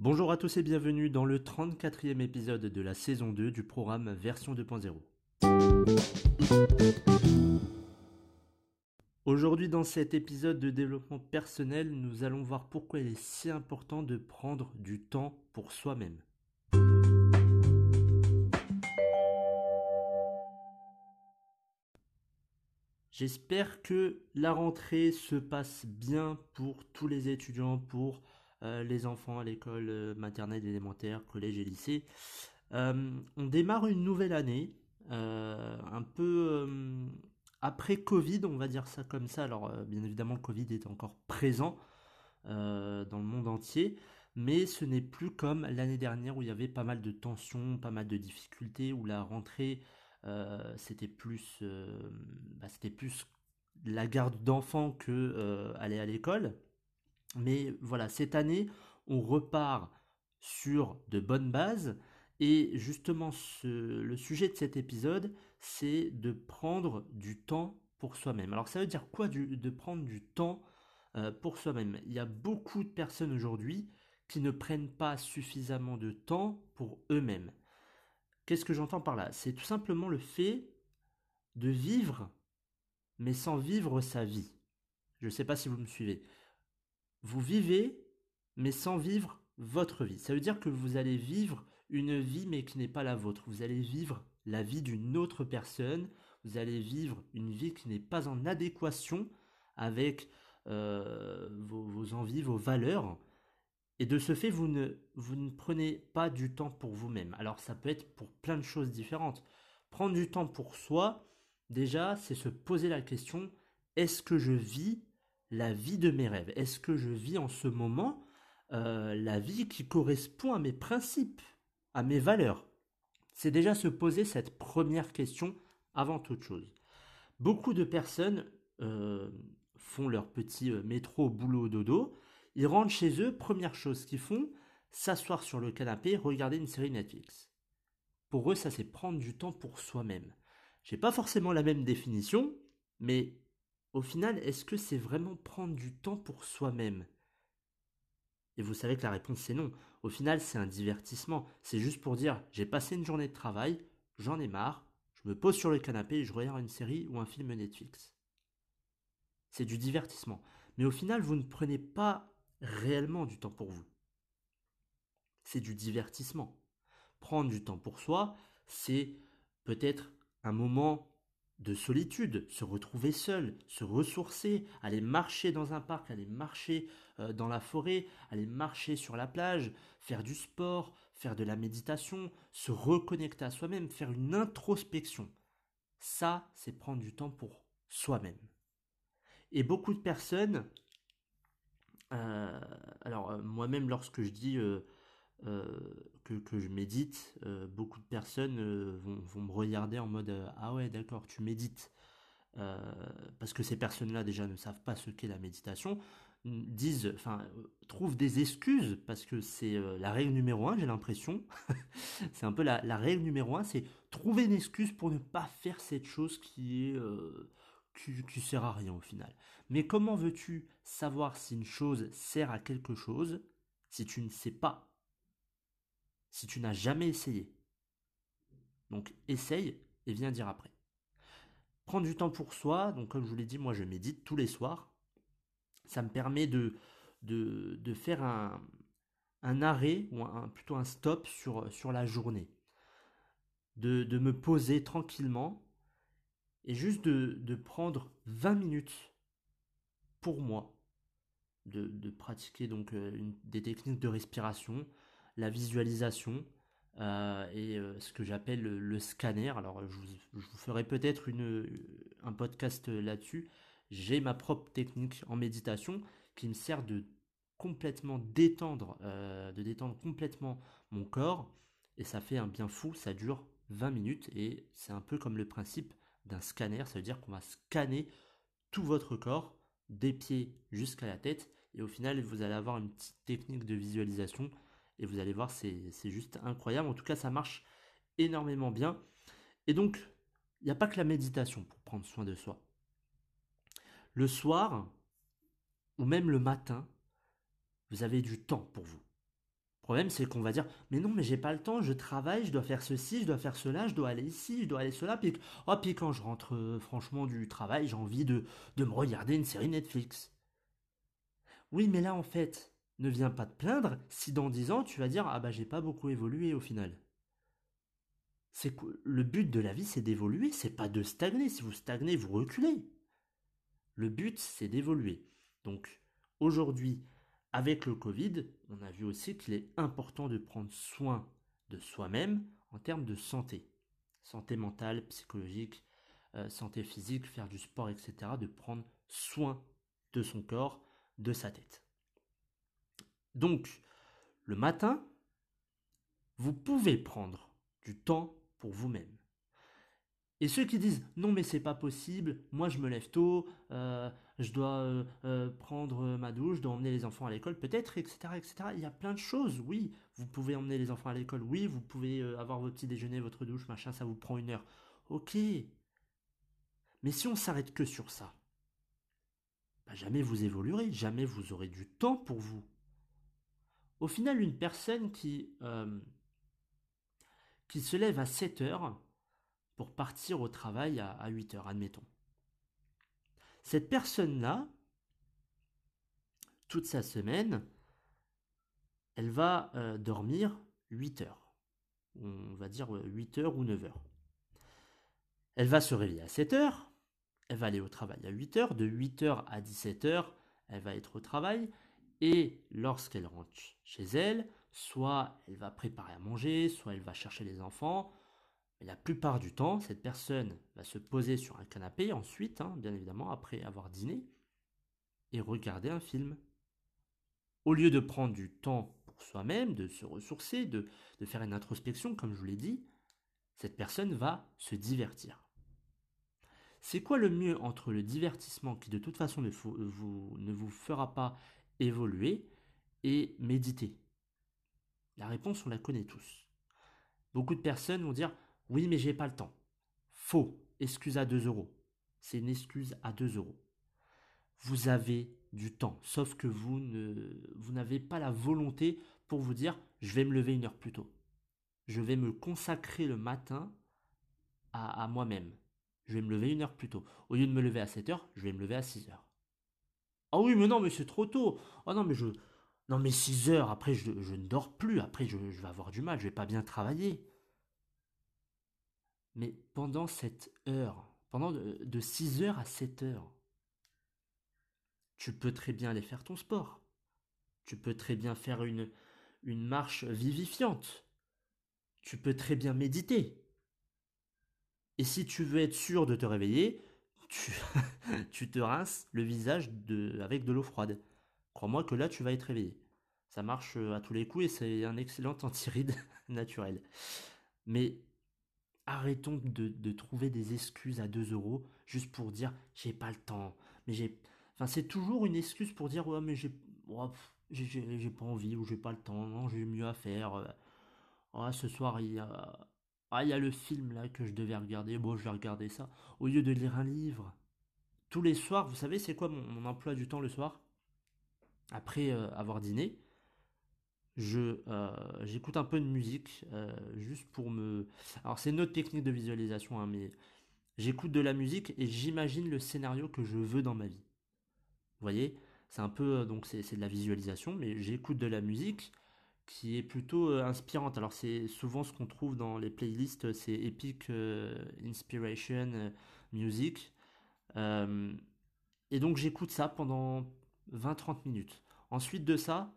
Bonjour à tous et bienvenue dans le 34e épisode de la saison 2 du programme Version 2.0. Aujourd'hui dans cet épisode de développement personnel, nous allons voir pourquoi il est si important de prendre du temps pour soi-même. J'espère que la rentrée se passe bien pour tous les étudiants, pour euh, les enfants à l'école euh, maternelle, élémentaire, collège et lycée. Euh, on démarre une nouvelle année, un peu après Covid, on va dire ça comme ça. Alors bien évidemment, le Covid est encore présent dans le monde entier, mais ce n'est plus comme l'année dernière où il y avait pas mal de tensions, pas mal de difficultés, où la rentrée c'était plus, bah, c'était plus la garde d'enfants que aller à l'école. Mais voilà, cette année, on repart sur de bonnes bases. Et justement, le sujet de cet épisode, c'est de prendre du temps pour soi-même. Alors ça veut dire quoi de prendre du temps euh, pour soi-même? Il y a beaucoup de personnes aujourd'hui qui ne prennent pas suffisamment de temps pour eux-mêmes. Qu'est-ce que j'entends par là? C'est tout simplement le fait de vivre, mais sans vivre sa vie. Je ne sais pas si vous me suivez. Vous vivez, mais sans vivre votre vie. Ça veut dire que vous allez vivre une vie, mais qui n'est pas la vôtre. Vous allez vivre la vie d'une autre personne. Vous allez vivre une vie qui n'est pas en adéquation avec euh, vos, envies, vos valeurs. Et de ce fait, vous ne, vous ne prenez pas du temps pour vous-même. Alors ça peut être pour plein de choses différentes. Prendre du temps pour soi, déjà, c'est se poser la question, est-ce que je vis la vie de mes rêves Est-ce que je vis en ce moment euh, la vie qui correspond à mes principes, à mes valeurs? C'est déjà se poser cette première question avant toute chose. Beaucoup de personnes euh, font leur petit euh, métro boulot dodo, ils rentrent chez eux, première chose qu'ils font, s'asseoir sur le canapé, regarder une série Netflix. Pour eux, ça c'est prendre du temps pour soi-même. J'ai pas forcément la même définition, mais au final, est-ce que c'est vraiment prendre du temps pour soi-même? Et vous savez que la réponse c'est non. Au final, c'est un divertissement. C'est juste pour dire, j'ai passé une journée de travail, j'en ai marre, je me pose sur le canapé et je regarde une série ou un film Netflix. C'est du divertissement. Mais au final, vous ne prenez pas réellement du temps pour vous. C'est du divertissement. Prendre du temps pour soi, c'est peut-être un moment de solitude, se retrouver seul, se ressourcer, aller marcher dans un parc, aller marcher euh, dans la forêt, aller marcher sur la plage, faire du sport, faire de la méditation, se reconnecter à soi-même, faire une introspection. Ça, c'est prendre du temps pour soi-même. Et beaucoup de personnes, euh, alors euh, moi-même lorsque je dis euh, que, je médite, euh, beaucoup de personnes euh, vont, me regarder en mode Ah ouais, d'accord, tu médites. parce que ces personnes-là déjà ne savent pas ce qu'est la méditation, disent, enfin, trouvent des excuses parce que c'est la règle numéro un, j'ai l'impression. c'est un peu la, règle numéro un, c'est trouver une excuse pour ne pas faire cette chose qui est qui, qui sert à rien au final. Mais comment veux-tu savoir si une chose sert à quelque chose si tu ne sais pas si tu n'as jamais essayé. Donc essaye et viens dire après. Prendre du temps pour soi, donc comme je vous l'ai dit, moi je médite tous les soirs. Ça me permet de, de, faire un, un, arrêt, ou plutôt un stop sur, sur la journée. De, de, me poser tranquillement et juste de, de prendre 20 minutes pour moi. De, de pratiquer donc euh, des techniques de respiration, la visualisation euh, et euh, ce que j'appelle le, scanner. Alors je vous, ferai peut-être un podcast là-dessus. j'ai ma propre technique en méditation qui me sert de complètement détendre, euh, de détendre complètement mon corps. Et ça fait un bien fou, ça dure 20 minutes et c'est un peu comme le principe d'un scanner, ça veut dire qu'on va scanner tout votre corps, des pieds jusqu'à la tête, et au final vous allez avoir une petite technique de visualisation, et vous allez voir, c'est juste incroyable, en tout cas ça marche énormément bien. Et donc, il n'y a pas que la méditation pour prendre soin de soi. Le soir, ou même le matin, vous avez du temps pour vous. Le problème, c'est qu'on va dire, mais non, mais j'ai pas le temps, je travaille, je dois faire ceci, je dois faire cela, je dois aller ici, je dois aller cela. Puis, oh, puis quand je rentre euh, franchement du travail, j'ai envie de, de me regarder une série Netflix. Oui, mais là, en fait, ne viens pas te plaindre si dans 10 ans, tu vas dire, ah bah j'ai pas beaucoup évolué au final. C'est le but de la vie, c'est d'évoluer, c'est pas de stagner. Si vous stagnez, vous reculez. Le but, c'est d'évoluer. Donc, aujourd'hui, avec le Covid, on a vu aussi qu'il est important de prendre soin de soi-même en termes de santé. Santé mentale, psychologique, euh, santé physique, faire du sport, etc. De prendre soin de son corps, de sa tête. Donc, le matin, vous pouvez prendre du temps pour vous-même. Et ceux qui disent non mais c'est pas possible, moi je me lève tôt, euh, je dois euh, euh, prendre ma douche, je dois emmener les enfants à l'école, peut-être, etc., etc. Il y a plein de choses, oui. Vous pouvez emmener les enfants à l'école, oui. Vous pouvez avoir votre petit déjeuner, votre douche, machin, ça vous prend une heure. Ok. Mais si on s'arrête que sur ça, bah, jamais vous évoluerez, jamais vous aurez du temps pour vous. Au final, une personne qui, qui se lève à 7 heures, pour partir au travail à, 8 heures, admettons. Cette personne-là, toute sa semaine, elle va euh, dormir 8 heures. On va dire 8 heures ou 9 heures. Elle va se réveiller à 7 heures. Elle va aller au travail à 8 heures. De 8 heures à 17 heures, elle va être au travail. Et lorsqu'elle rentre chez elle, soit elle va préparer à manger, soit elle va chercher les enfants, mais la plupart du temps, cette personne va se poser sur un canapé ensuite, hein, bien évidemment, après avoir dîné, et regarder un film. Au lieu de prendre du temps pour soi-même, de se ressourcer, de, faire une introspection, comme je vous l'ai dit, cette personne va se divertir. C'est quoi le mieux entre le divertissement qui de toute façon ne, vous, ne vous fera pas évoluer et méditer La réponse, on la connaît tous. Beaucoup de personnes vont dire oui, mais j'ai pas le temps. Faux. Excuse à 2 euros. C'est une excuse à 2 euros. Vous avez du temps, sauf que vous ne, n'avez pas la volonté pour vous dire, je vais me lever une heure plus tôt. Je vais me consacrer le matin à, à moi-même. Je vais me lever une heure plus tôt. Au lieu de me lever à 7 heures, je vais me lever à 6 heures. Ah oui, mais non, mais c'est trop tôt. Oh non, mais je, non, mais 6 heures, après, je, ne dors plus. Après, je, je, vais avoir du mal, je vais pas bien travailler. Mais pendant cette heure, pendant de, 6 heures à 7 heures, tu peux très bien aller faire ton sport. Tu peux très bien faire une, une marche vivifiante. Tu peux très bien méditer. Et si tu veux être sûr de te réveiller, tu, te rinces le visage avec de l'eau froide. Crois-moi que là, tu vas être réveillé. Ça marche à tous les coups et c'est un excellent antiride naturel. Mais arrêtons de, trouver des excuses à 2 euros juste pour dire j'ai pas le temps. Mais j'ai. Enfin, c'est toujours une excuse pour dire ouais, mais j'ai. j'ai pas envie ou j'ai pas le temps, non, j'ai mieux à faire. Ah, ce soir, il y a. Ah, il y a le film là que je devais regarder. Bon, je vais regarder ça. Au lieu de lire un livre. Tous les soirs, vous savez, c'est quoi mon, emploi du temps le soir? Après euh, avoir dîné, je euh, j'écoute un peu de musique euh, juste pour me alors c'est une autre technique de visualisation hein, mais j'écoute de la musique et j'imagine le scénario que je veux dans ma vie vous voyez? C'est un peu donc c'est de la visualisation mais j'écoute de la musique qui est plutôt inspirante. Alors c'est souvent ce qu'on trouve dans les playlists c'est epic inspiration music. Et donc j'écoute ça pendant 20-30 minutes. Ensuite de ça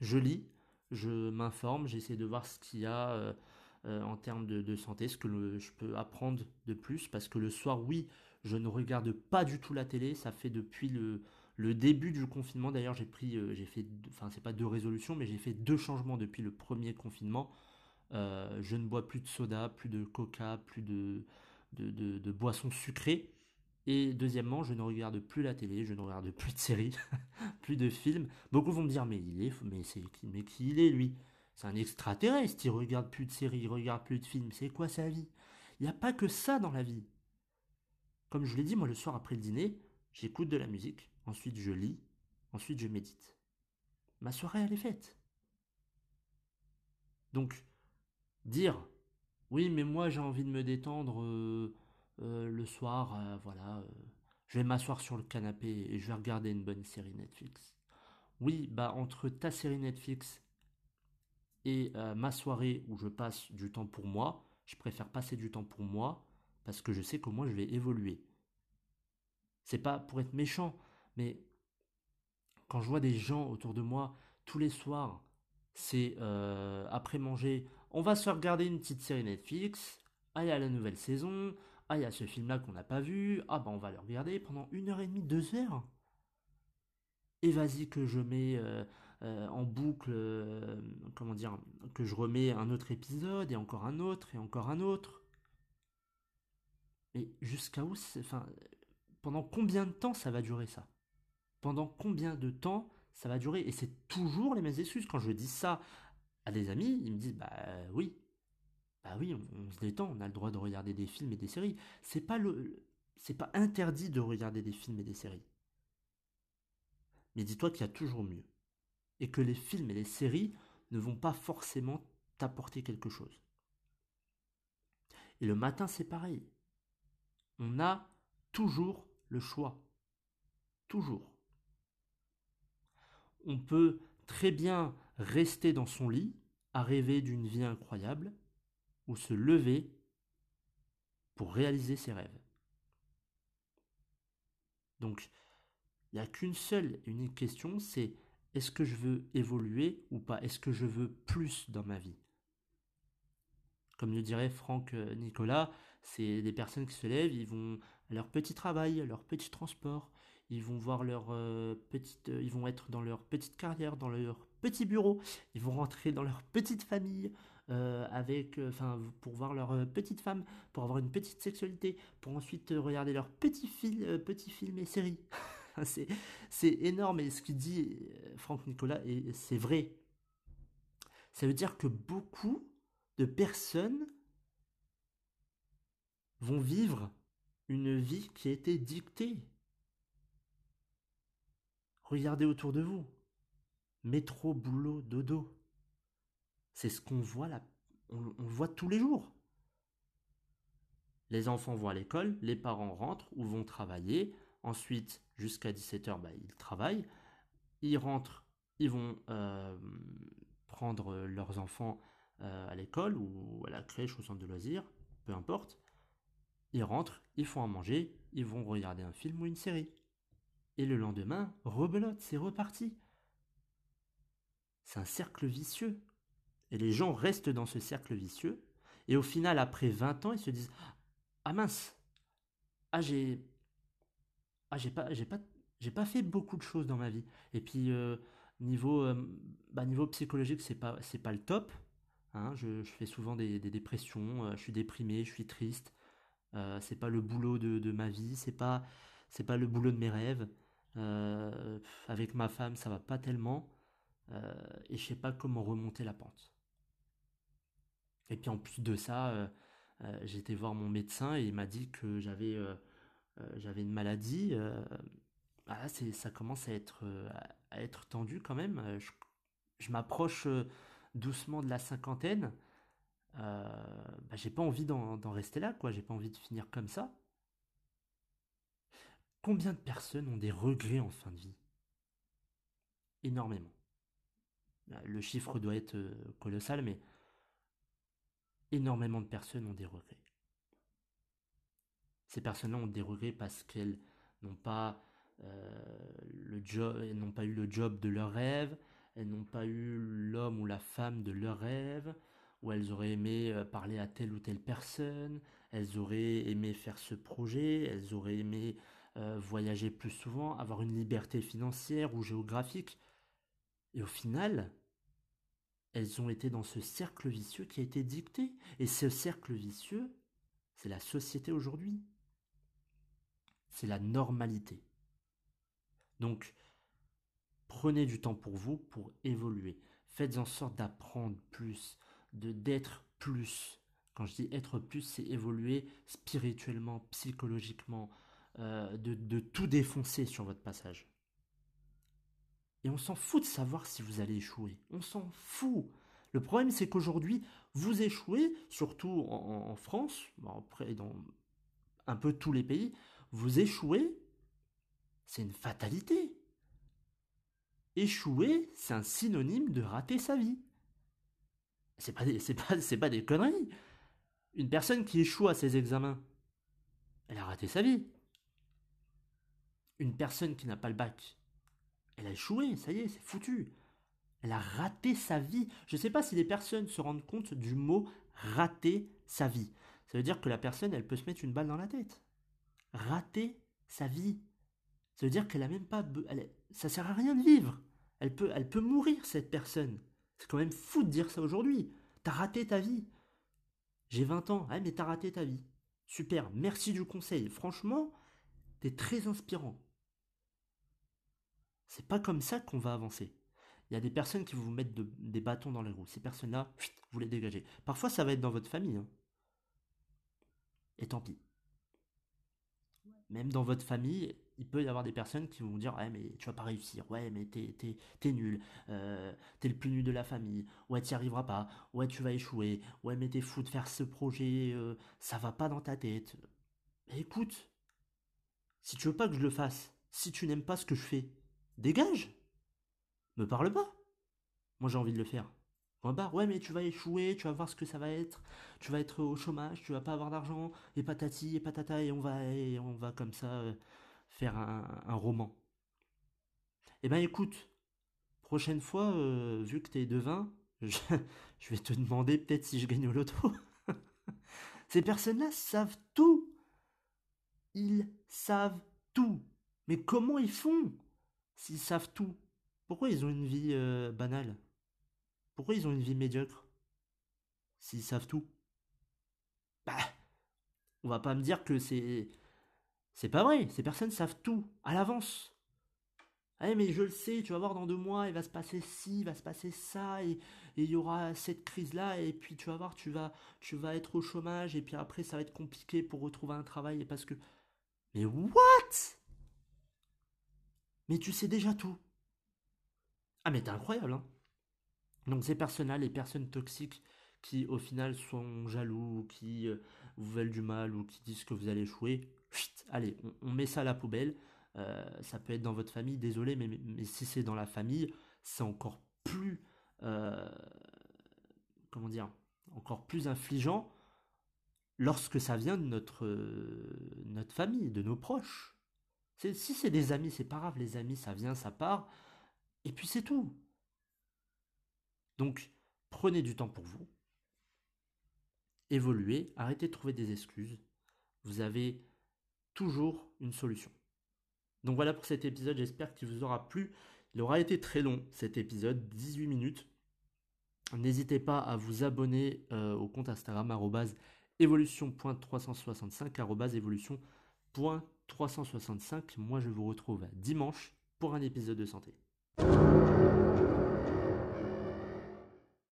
je lis, je m'informe, j'essaie de voir ce qu'il y a euh, euh, en termes de, santé, ce que je peux apprendre de plus, parce que le soir, oui, Je ne regarde pas du tout la télé. Ça fait depuis le, le début du confinement. D'ailleurs, j'ai pris, euh, j'ai fait, enfin, c'est pas deux résolutions, mais j'ai fait deux changements depuis le premier confinement. Euh, je ne bois plus de soda, plus de coca, plus de, boissons sucrées. Et deuxièmement, je ne regarde plus la télé, je ne regarde plus de séries, plus de films. Beaucoup vont me dire, mais il est, mais qui il est lui? C'est un extraterrestre, il regarde plus de séries, il regarde plus de films. C'est quoi sa vie? Il n'y a pas que ça dans la vie. Comme je l'ai dit, moi le soir après le dîner, j'écoute de la musique, ensuite je lis, ensuite je médite. Ma soirée elle est faite. Donc, dire oui mais moi j'ai envie de me détendre euh, euh, le soir, euh, voilà, je vais m'asseoir sur le canapé et je vais regarder une bonne série Netflix. Oui, bah entre ta série Netflix et ma soirée où je passe du temps pour moi, je préfère passer du temps pour moi parce que je sais que moi je vais évoluer. C'est pas pour être méchant, mais quand je vois des gens autour de moi tous les soirs, c'est après manger, on va se regarder une petite série Netflix. Ah, il y a la nouvelle saison. Ah, il y a ce film-là qu'on n'a pas vu. Ah, bah, on va le regarder pendant une heure et demie, deux heures. Et vas-y que je mets euh, euh, en boucle, euh, comment dire, que je remets un autre épisode et encore un autre et encore un autre. Mais jusqu'à où, enfin, pendant combien de temps ça va durer ça? Pendant combien de temps ça va durer? Et c'est toujours les mêmes excuses. Quand je dis ça des amis, ils me disent bah oui, bah oui, on, se détend, on a le droit de regarder des films et des séries. C'est pas le, c'est pas interdit de regarder des films et des séries. Mais dis-toi qu'il y a toujours mieux et que les films et les séries ne vont pas forcément t'apporter quelque chose. Et le matin, c'est pareil. On a toujours le choix. Toujours. On peut très bien rester dans son lit, à rêver d'une vie incroyable, ou se lever pour réaliser ses rêves. Donc, il n'y a qu'une seule et unique question, c'est est-ce que je veux évoluer ou pas? Est-ce que je veux plus dans ma vie? Comme le dirait Franck euh, Nicolas, c'est des personnes qui se lèvent, ils vont à leur petit travail, à leur petit transport, ils vont voir leur euh, petite, euh, ils vont être dans leur petite carrière, dans leur petit bureau, ils vont rentrer dans leur petite famille, euh, avec, enfin, pour voir leur petite femme, pour avoir une petite sexualité, pour ensuite regarder leurs petits, petits films et séries. c'est, c'est énorme et ce qu'il dit Franck Nicolas, et c'est vrai. Ça veut dire que beaucoup de personnes vont vivre une vie qui a été dictée Regardez autour de vous. Métro, boulot, dodo. C'est ce qu'on voit là. On, voit tous les jours. Les enfants vont à l'école, les parents rentrent ou vont travailler. Ensuite, jusqu'à 17h, bah, ils travaillent. Ils rentrent, ils vont euh, prendre leurs enfants euh, à l'école ou à la crèche, au centre de loisirs, peu importe. Ils rentrent, ils font à manger, ils vont regarder un film ou une série. Et le lendemain, rebelote, c'est reparti. C'est un cercle vicieux. Et les gens restent dans ce cercle vicieux. Et au final, après 20 ans, ils se disent Ah mince, ah j'ai. Ah j'ai pas, j'ai pas, j'ai pas fait beaucoup de choses dans ma vie. Et puis euh, niveau, euh, bah, niveau psychologique, c'est pas, pas le top. Hein. je, fais souvent des, dépressions. Euh, je suis déprimé, je suis triste. c'est pas le boulot de, de ma vie. C'est pas, c'est pas le boulot de mes rêves. Euh, avec ma femme, ça va pas tellement. Euh, et je sais pas comment remonter la pente. Et puis en plus de ça, euh, j'ai été voir mon médecin et il m'a dit que j'avais j'avais une maladie. Ah, ça commence à être, à être tendu quand même. Je, m'approche doucement de la cinquantaine. Bah, j'ai pas envie d'en, d'en rester là, quoi. J'ai pas envie de finir comme ça. Combien de personnes ont des regrets en fin de vie? Énormément. Bah, le chiffre doit être euh, colossal, mais énormément de personnes ont des regrets. Ces personnes-là ont des regrets parce qu'elles n'ont pas euh, pas eu le job de leur rêve, elles n'ont pas eu l'homme ou la femme de leur rêve, ou elles auraient aimé euh, parler à telle ou telle personne, elles auraient aimé faire ce projet, elles auraient aimé euh, voyager plus souvent, avoir une liberté financière ou géographique. Et au final, elles ont été dans ce cercle vicieux qui a été dicté. Et ce cercle vicieux, c'est la société aujourd'hui. C'est la normalité. Donc, prenez du temps pour vous pour évoluer. Faites en sorte d'apprendre plus, de d'être plus. Quand je dis être plus, c'est évoluer spirituellement, psychologiquement, euh, de, tout défoncer sur votre passage. Et on s'en fout de savoir si vous allez échouer. On s'en fout. Le problème, c'est qu'aujourd'hui, vous échouez, surtout en, France, après dans un peu tous les pays, vous échouez, c'est une fatalité. Échouer, c'est un synonyme de rater sa vie. C'est pas, des, pas des conneries. Une personne qui échoue à ses examens, elle a raté sa vie. Une personne qui n'a pas le bac, elle a échoué, ça y est, c'est foutu. Elle a raté sa vie. Je ne sais pas si les personnes se rendent compte du mot rater sa vie. Ça veut dire que la personne, elle peut se mettre une balle dans la tête. Rater sa vie. Ça veut dire qu'elle a même pas. Elle, ça sert à rien de vivre. Elle peut, elle peut mourir, cette personne. C'est quand même fou de dire ça aujourd'hui. T'as raté ta vie. J'ai 20 ans. Ah, mais t'as raté ta vie. Super. Merci du conseil. Franchement, t'es très inspirant. C'est pas comme ça qu'on va avancer. Il y a des personnes qui vont vous mettre des bâtons dans les roues. Ces personnes-là, vous les dégagez. Parfois, ça va être dans votre famille. Hein. Et tant pis. Même dans votre famille, il peut y avoir des personnes qui vont dire Ouais, mais tu vas pas réussir. Ouais, mais t'es, t'es, nul. Euh, t'es le plus nul de la famille. Ouais, tu n'y arriveras pas. Ouais, tu vas échouer. Ouais, mais t'es fou de faire ce projet. Euh, ça va pas dans ta tête. Écoute, si tu veux pas que je le fasse, si tu n'aimes pas ce que je fais, dégage me parle pas. Moi j'ai envie de le faire. Ouais, mais tu vas échouer, tu vas voir ce que ça va être. Tu vas être au chômage, tu vas pas avoir d'argent, et patati, et patata, et on va, et on va comme ça euh, faire un, roman. Eh ben écoute, prochaine fois, euh, vu que t'es devin, je, je vais te demander peut-être si je gagne au loto. Ces personnes-là savent tout. Ils savent tout. Mais comment ils font? S'ils savent tout pourquoi ils ont une vie euh, banale? Pourquoi ils ont une vie médiocre? S'ils savent tout Bah, on va pas me dire que c'est. C'est pas vrai, ces personnes savent tout, à l'avance. Ah mais je le sais, tu vas voir dans deux mois, il va se passer ci, il va se passer ça, et, il y aura cette crise-là, et puis tu vas voir, tu vas, tu vas être au chômage, et puis après ça va être compliqué pour retrouver un travail, et parce que... Mais what? Mais tu sais déjà tout. Ah mais t'es incroyable, hein Donc ces personnes-là, les personnes toxiques qui au final sont jaloux, qui euh, vous veulent du mal ou qui disent que vous allez échouer, allez, on, met ça à la poubelle. Euh, ça peut être dans votre famille, désolé, mais, si c'est dans la famille, c'est encore plus, euh, comment dire, encore plus infligeant lorsque ça vient de notre, notre famille, de nos proches. Si c'est des amis, c'est pas grave, les amis, ça vient, ça part. Et puis c'est tout. Donc, prenez du temps pour vous. Évoluez, arrêtez de trouver des excuses. Vous avez toujours une solution. Donc voilà pour cet épisode, j'espère qu'il vous aura plu. Il aura été très long cet épisode, 18 minutes. N'hésitez pas à vous abonner euh, au compte Instagram évolution.365 évolution.365. Moi je vous retrouve dimanche pour un épisode de santé.